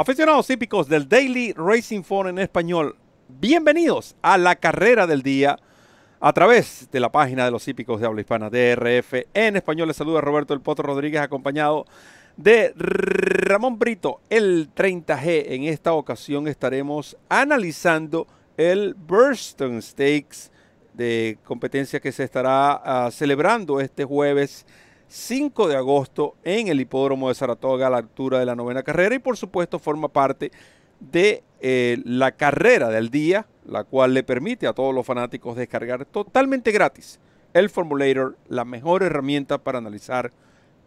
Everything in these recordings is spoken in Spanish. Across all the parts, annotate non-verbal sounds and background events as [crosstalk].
Aficionados hípicos del Daily Racing Phone en español, bienvenidos a la carrera del día a través de la página de los hípicos de habla hispana DRF. En español les saluda Roberto El Potro Rodríguez acompañado de Ramón Brito, el 30G. En esta ocasión estaremos analizando el Burston Stakes de competencia que se estará uh, celebrando este jueves 5 de agosto en el hipódromo de Saratoga a la altura de la novena carrera y por supuesto forma parte de eh, la carrera del día, la cual le permite a todos los fanáticos descargar totalmente gratis el Formulator, la mejor herramienta para analizar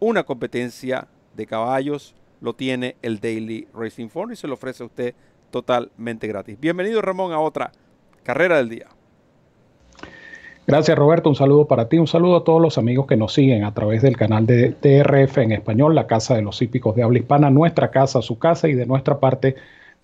una competencia de caballos, lo tiene el Daily Racing Form y se lo ofrece a usted totalmente gratis. Bienvenido Ramón a otra carrera del día. Gracias Roberto, un saludo para ti, un saludo a todos los amigos que nos siguen a través del canal de TRF en español, la casa de los hípicos de habla hispana, nuestra casa, su casa y de nuestra parte,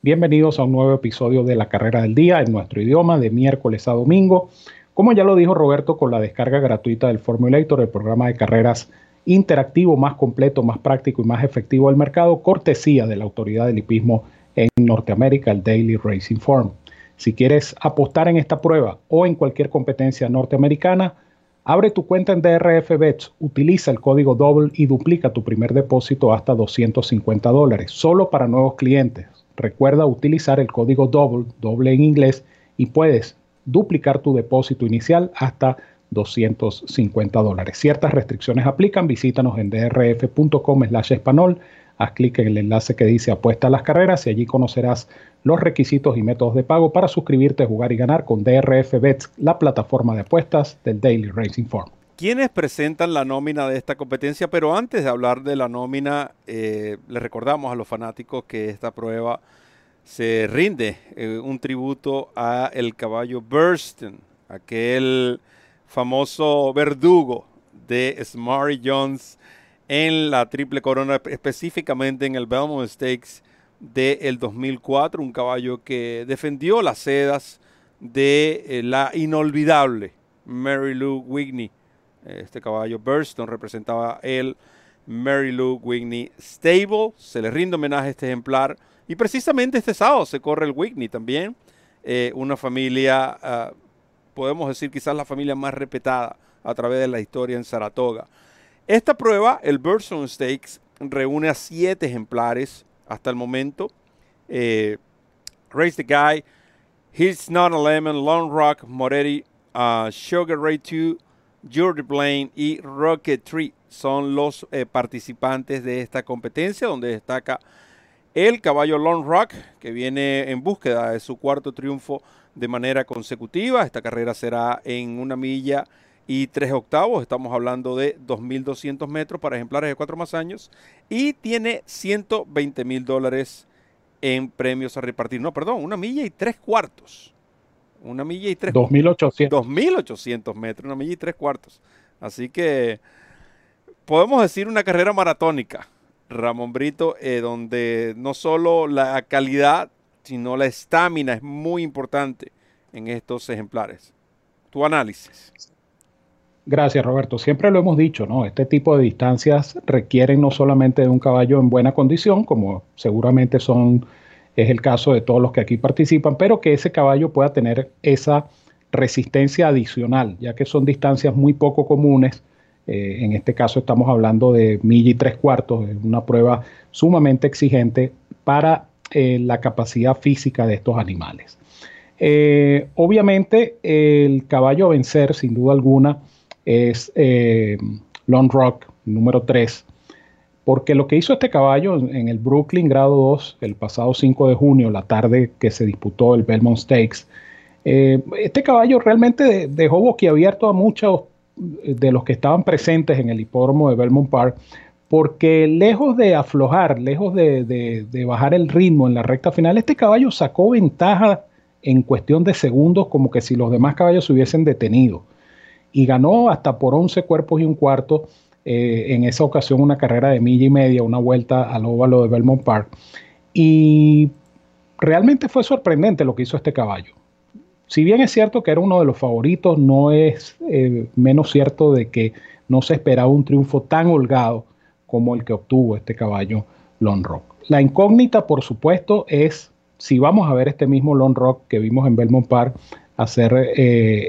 bienvenidos a un nuevo episodio de la carrera del día en nuestro idioma de miércoles a domingo. Como ya lo dijo Roberto, con la descarga gratuita del Formulator, el programa de carreras interactivo más completo, más práctico y más efectivo del mercado, cortesía de la autoridad del hipismo en Norteamérica, el Daily Racing Form. Si quieres apostar en esta prueba o en cualquier competencia norteamericana, abre tu cuenta en DRF Bets, utiliza el código Double y duplica tu primer depósito hasta 250 dólares, solo para nuevos clientes. Recuerda utilizar el código Double, doble en inglés, y puedes duplicar tu depósito inicial hasta 250 dólares. Ciertas restricciones aplican, visítanos en drf.com slash español haz clic en el enlace que dice Apuesta a las carreras y allí conocerás los requisitos y métodos de pago para suscribirte, jugar y ganar con DRF Bets, la plataforma de apuestas del Daily Racing Form. ¿Quiénes presentan la nómina de esta competencia? Pero antes de hablar de la nómina, eh, le recordamos a los fanáticos que esta prueba se rinde eh, un tributo a el caballo Burston, aquel famoso verdugo de Smarty Jones en la Triple Corona, específicamente en el Belmont Stakes del 2004, un caballo que defendió las sedas de eh, la inolvidable Mary Lou Whitney. Este caballo Burston representaba el Mary Lou Whitney Stable. Se le rinde homenaje a este ejemplar. Y precisamente este sábado se corre el Whitney también. Eh, una familia, ah, podemos decir quizás la familia más respetada a través de la historia en Saratoga. Esta prueba, el Burson Stakes, reúne a siete ejemplares hasta el momento. Eh, Race the Guy, He's Not a Lemon, Long Rock, Moretti, uh, Sugar Ray 2, George Blaine y Rocket Tree son los eh, participantes de esta competencia, donde destaca el caballo Long Rock, que viene en búsqueda de su cuarto triunfo de manera consecutiva. Esta carrera será en una milla y tres octavos. Estamos hablando de 2.200 metros para ejemplares de cuatro más años. Y tiene 120 mil dólares en premios a repartir. No, perdón, una milla y tres cuartos. Una milla y tres 2.800. 2.800 metros, una milla y tres cuartos. Así que podemos decir una carrera maratónica, Ramón Brito, eh, donde no solo la calidad, sino la estamina es muy importante en estos ejemplares. Tu análisis. Gracias, Roberto. Siempre lo hemos dicho, ¿no? Este tipo de distancias requieren no solamente de un caballo en buena condición, como seguramente son, es el caso de todos los que aquí participan, pero que ese caballo pueda tener esa resistencia adicional, ya que son distancias muy poco comunes. Eh, en este caso estamos hablando de milla y tres cuartos, es una prueba sumamente exigente para eh, la capacidad física de estos animales. Eh, obviamente el caballo a vencer, sin duda alguna, es eh, Long Rock, número 3. Porque lo que hizo este caballo en el Brooklyn grado 2 el pasado 5 de junio, la tarde que se disputó el Belmont Stakes, eh, este caballo realmente dejó boquiabierto a muchos de los que estaban presentes en el hipódromo de Belmont Park, porque lejos de aflojar, lejos de, bajar el ritmo en la recta final, este caballo sacó ventaja en cuestión de segundos como que si los demás caballos se hubiesen detenido y ganó hasta por 11 cuerpos y un cuarto. Eh, en esa ocasión una carrera de milla y media, una vuelta al óvalo de Belmont Park. Y realmente fue sorprendente lo que hizo este caballo. Si bien es cierto que era uno de los favoritos, no es eh, menos cierto de que no se esperaba un triunfo tan holgado como el que obtuvo este caballo Long Rock. La incógnita, por supuesto, es si vamos a ver este mismo Long Rock que vimos en Belmont Park hacer eh,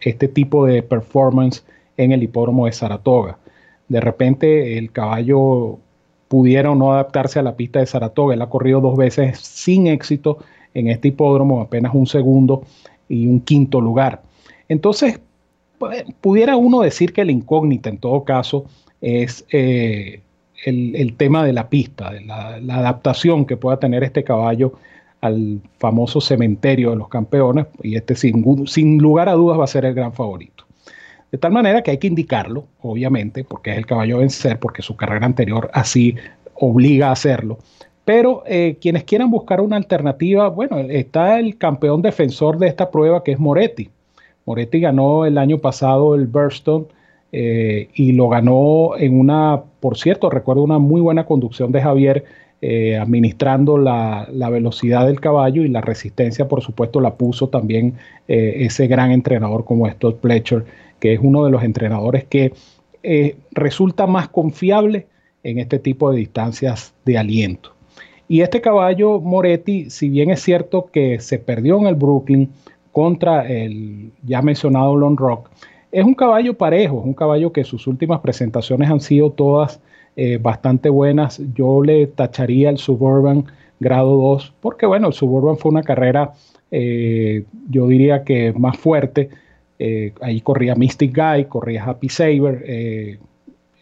este tipo de performance en el hipódromo de Saratoga. De repente el caballo pudiera o no adaptarse a la pista de Saratoga. Él ha corrido dos veces sin éxito en este hipódromo, apenas un segundo y un quinto lugar. Entonces, pues, pudiera uno decir que la incógnita en todo caso es eh, el, tema de la pista, de la, adaptación que pueda tener este caballo al famoso cementerio de los campeones, y este sin, lugar a dudas va a ser el gran favorito. De tal manera que hay que indicarlo, obviamente, porque es el caballo a vencer, porque su carrera anterior así obliga a hacerlo. Pero eh, quienes quieran buscar una alternativa, bueno, está el campeón defensor de esta prueba que es Moretti. Moretti ganó el año pasado el Burston eh, y lo ganó en una, por cierto, recuerdo una muy buena conducción de Javier eh, administrando la, velocidad del caballo y la resistencia, por supuesto, la puso también ese gran entrenador como Stott Pletcher, que es uno de los entrenadores que resulta más confiable en este tipo de distancias de aliento. Y este caballo Moretti, si bien es cierto que se perdió en el Brooklyn contra el ya mencionado Lone Rock, es un caballo parejo, es un caballo que sus últimas presentaciones han sido todas eh, bastante buenas. Yo le tacharía el Suburban grado 2, porque bueno, el Suburban fue una carrera, eh, yo diría que más fuerte. Eh, ahí corría Mystic Guy, corría Happy Saber.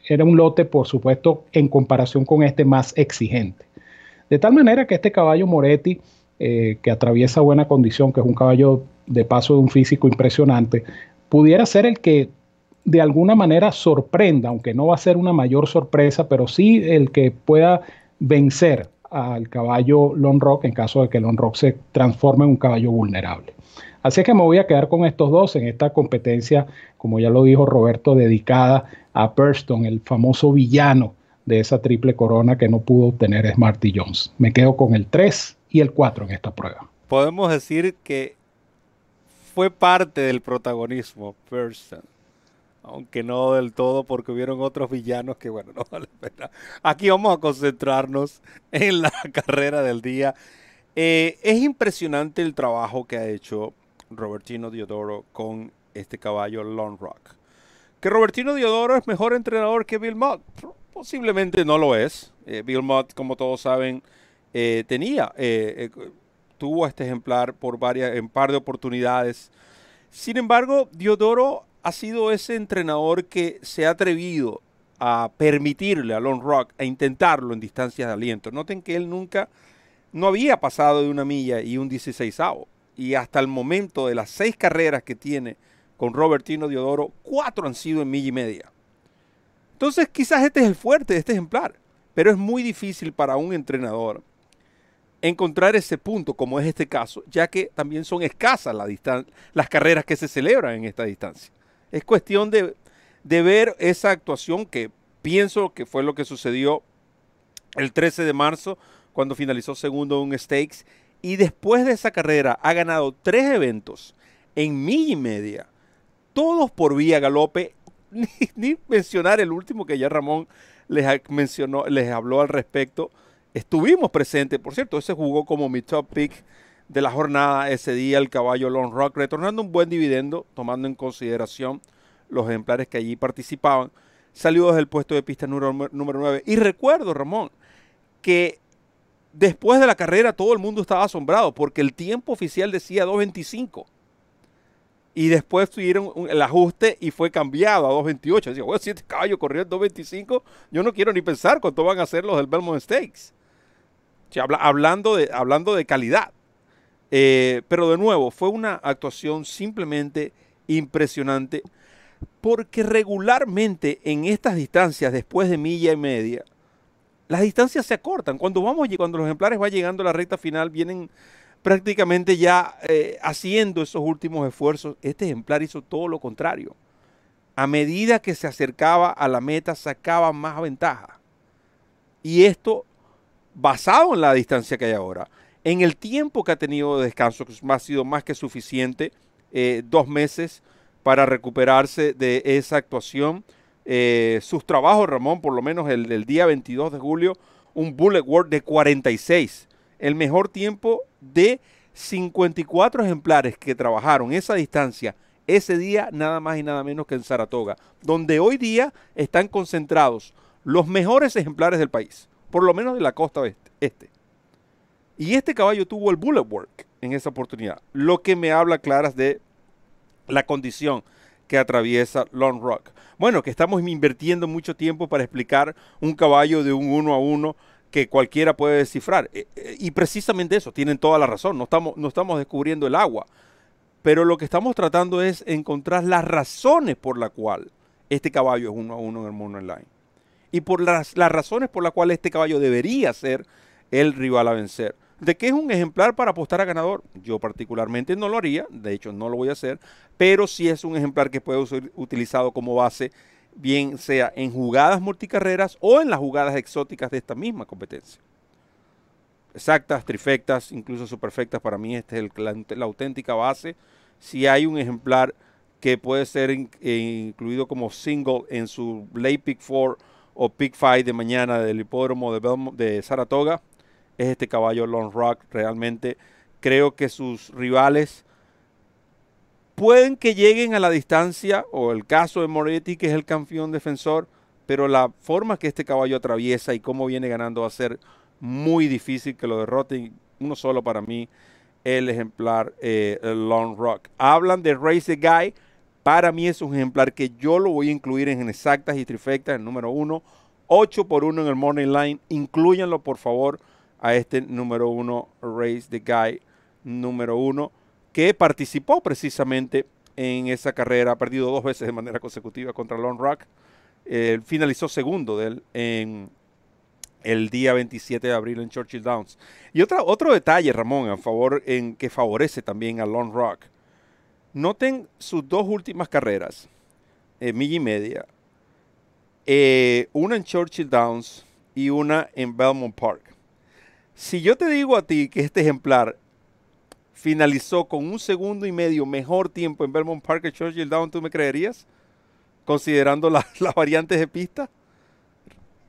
era un lote, por supuesto, en comparación con este más exigente. De tal manera que este caballo Moretti, que atraviesa buena condición, que es un caballo de paso de un físico impresionante, pudiera ser el que de alguna manera sorprenda, aunque no va a ser una mayor sorpresa, pero sí el que pueda vencer al caballo Lone Rock en caso de que Lone Rock se transforme en un caballo vulnerable. Así que me voy a quedar con estos dos en esta competencia, como ya lo dijo Roberto, dedicada a Burston, el famoso villano de esa triple corona que no pudo obtener Smarty Jones. Me quedo con el 3 y el 4 en esta prueba. Podemos decir que fue parte del protagonismo aunque no del todo porque hubieron otros villanos que bueno, [laughs] no vale pena. Aquí vamos a concentrarnos en la [laughs] carrera del día. Eh, es impresionante el trabajo que ha hecho Robertino Diodoro con este caballo Lone Rock. Que Robertino Diodoro es mejor entrenador que Bill Mott Posiblemente no lo es. Eh, Bill Mott, como todos saben, eh, tenía, tuvo este ejemplar por varias, en par de oportunidades. Sin embargo, Diodoro ha sido ese entrenador que se ha atrevido a permitirle a Lone Rock a intentarlo en distancias de aliento. Noten que él nunca, no había pasado de una milla y un 16 Y hasta el momento de las seis carreras que tiene con Robertino Diodoro, cuatro han sido en milla y media. Entonces quizás este es el fuerte de este ejemplar, pero es muy difícil para un entrenador encontrar ese punto, como es este caso, ya que también son escasas las carreras que se celebran en esta distancia. Es cuestión de, de ver esa actuación que pienso que fue lo que sucedió el 13 de marzo, cuando finalizó segundo en un Stakes, y después de esa carrera ha ganado tres eventos en milla y media, todos por vía galope [laughs] ni, mencionar el último que ya Ramón les mencionó, les habló al respecto. Estuvimos presentes, por cierto, ese jugó como mi top pick de la jornada ese día el caballo Long Rock, retornando un buen dividendo, tomando en consideración los ejemplares que allí participaban. Salió desde el puesto de pista número, número 9. Y recuerdo, Ramón, que después de la carrera todo el mundo estaba asombrado porque el tiempo oficial decía 2.25 y después tuvieron el ajuste y fue cambiado a 2.28. Decía, bueno, si este caballo corrió en 2.25, yo no quiero ni pensar cuánto van a hacer los del Belmont Stakes. hablando, de, hablando de calidad. Eh, pero de nuevo, fue una actuación simplemente impresionante porque regularmente en estas distancias, después de milla y media, las distancias se acortan. Cuando, vamos, cuando los ejemplares van llegando a la recta final, vienen prácticamente ya eh, haciendo esos últimos esfuerzos, este ejemplar hizo todo lo contrario. A medida que se acercaba a la meta, sacaba más ventaja. Y esto basado en la distancia que hay ahora. En el tiempo que ha tenido de descanso, que ha sido más que suficiente, eh, dos meses para recuperarse de esa actuación. Eh, sus trabajos, Ramón, por lo menos el del día 22 de julio, un bullet work de 46. El mejor tiempo de 54 ejemplares que trabajaron esa distancia ese día nada más y nada menos que en Saratoga, donde hoy día están concentrados los mejores ejemplares del país, por lo menos de la costa este. Y este caballo tuvo el bullet work en esa oportunidad, lo que me habla claras de la condición que atraviesa Long Rock. Bueno, que estamos invirtiendo mucho tiempo para explicar un caballo de un uno a uno que cualquiera puede descifrar. Eh, eh, y precisamente eso, tienen toda la razón, no estamos, no estamos descubriendo el agua. Pero lo que estamos tratando es encontrar las razones por la cual este caballo es uno a uno en el mundo online. Y por las, las razones por las cuales este caballo debería ser el rival a vencer. ¿De qué es un ejemplar para apostar a ganador? Yo particularmente no lo haría, de hecho no lo voy a hacer, pero sí es un ejemplar que puede ser utilizado como base, bien sea en jugadas multicarreras o en las jugadas exóticas de esta misma competencia. Exactas, trifectas, incluso superfectas, para mí esta es la, auténtica base. Si hay un ejemplar que puede ser eh, incluido como single en su late pick 4 o pick 5 de mañana del hipódromo de, de Saratoga, es este caballo Long Rock. Realmente creo que sus rivales pueden que lleguen a la distancia, o el caso de Moretti, que es el campeón defensor, pero la forma que este caballo atraviesa y cómo viene ganando va a ser muy difícil que lo derroten. Uno solo para mí, el ejemplar eh, Long Rock. Hablan de Race Guy. Para mí es un ejemplar que yo lo voy a incluir en exactas y trifectas, el número uno. 8 por 1 en el Morning Line. Incluyanlo, por favor a este número uno, Race the Guy número uno, que participó precisamente en esa carrera, ha perdido dos veces de manera consecutiva contra Long Rock. finalizó segundo de él en el día 27 de abril en Churchill Downs. Y otra, otro detalle, Ramón, a favor, en que favorece también a Long Rock. Noten sus dos últimas carreras, eh, milla y media. Eh, una en Churchill Downs y una en Belmont Park. Si yo te digo a ti que este ejemplar finalizó con un segundo y medio mejor tiempo en Belmont Park que Churchill Down, ¿tú me creerías? Considerando [laughs] las variantes de pista.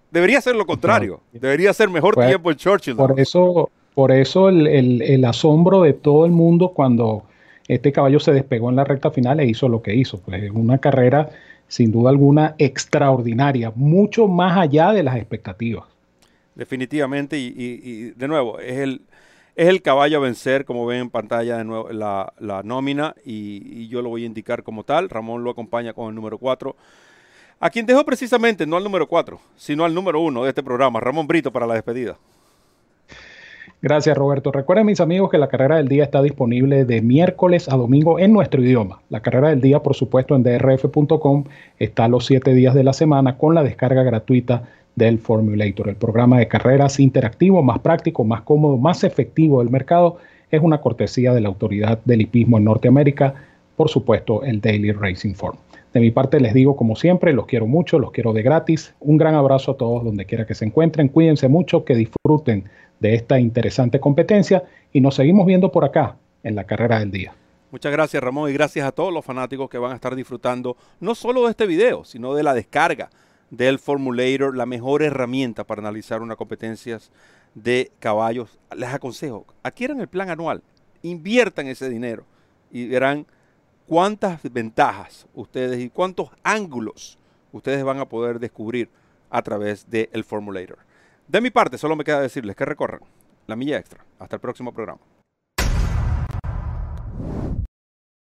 Debería ser lo contrario. Debería ser mejor pues, tiempo en Churchill. Por eso, por eso el, asombro de todo el mundo cuando este caballo se despegó en la recta final e hizo lo que hizo. Pues una carrera sin duda alguna extraordinaria, mucho más allá de las expectativas definitivamente. Y, de nuevo, es el, es el caballo a vencer, como ven en pantalla de nuevo la, nómina, y, yo lo voy a indicar como tal. Ramón lo acompaña con el número 4. A quien dejó precisamente, no al número 4, sino al número 1 de este programa, Ramón Brito, para la despedida. Gracias, Roberto. Recuerden, mis amigos, que la carrera del día está disponible de miércoles a domingo en nuestro idioma. La carrera del día, por supuesto, en drf.com está los siete días de la semana con la descarga gratuita del Formulator. El programa de carreras interactivo, más práctico, más cómodo, más efectivo del mercado, es una cortesía de la autoridad del hipismo en Norteamérica, por supuesto, el Daily Racing Form. De mi parte les digo, como siempre, los quiero mucho, los quiero de gratis. Un gran abrazo a todos donde quiera que se encuentren. Cuídense mucho, que disfruten de esta interesante competencia y nos seguimos viendo por acá en la carrera del día. Muchas gracias Ramón y gracias a todos los fanáticos que van a estar disfrutando no solo de este video, sino de la descarga del Formulator, la mejor herramienta para analizar una competencia de caballos. Les aconsejo, adquieran el plan anual, inviertan ese dinero y verán cuántas ventajas ustedes y cuántos ángulos ustedes van a poder descubrir a través del Formulator. De mi parte, solo me queda decirles que recorran la milla extra. Hasta el próximo programa.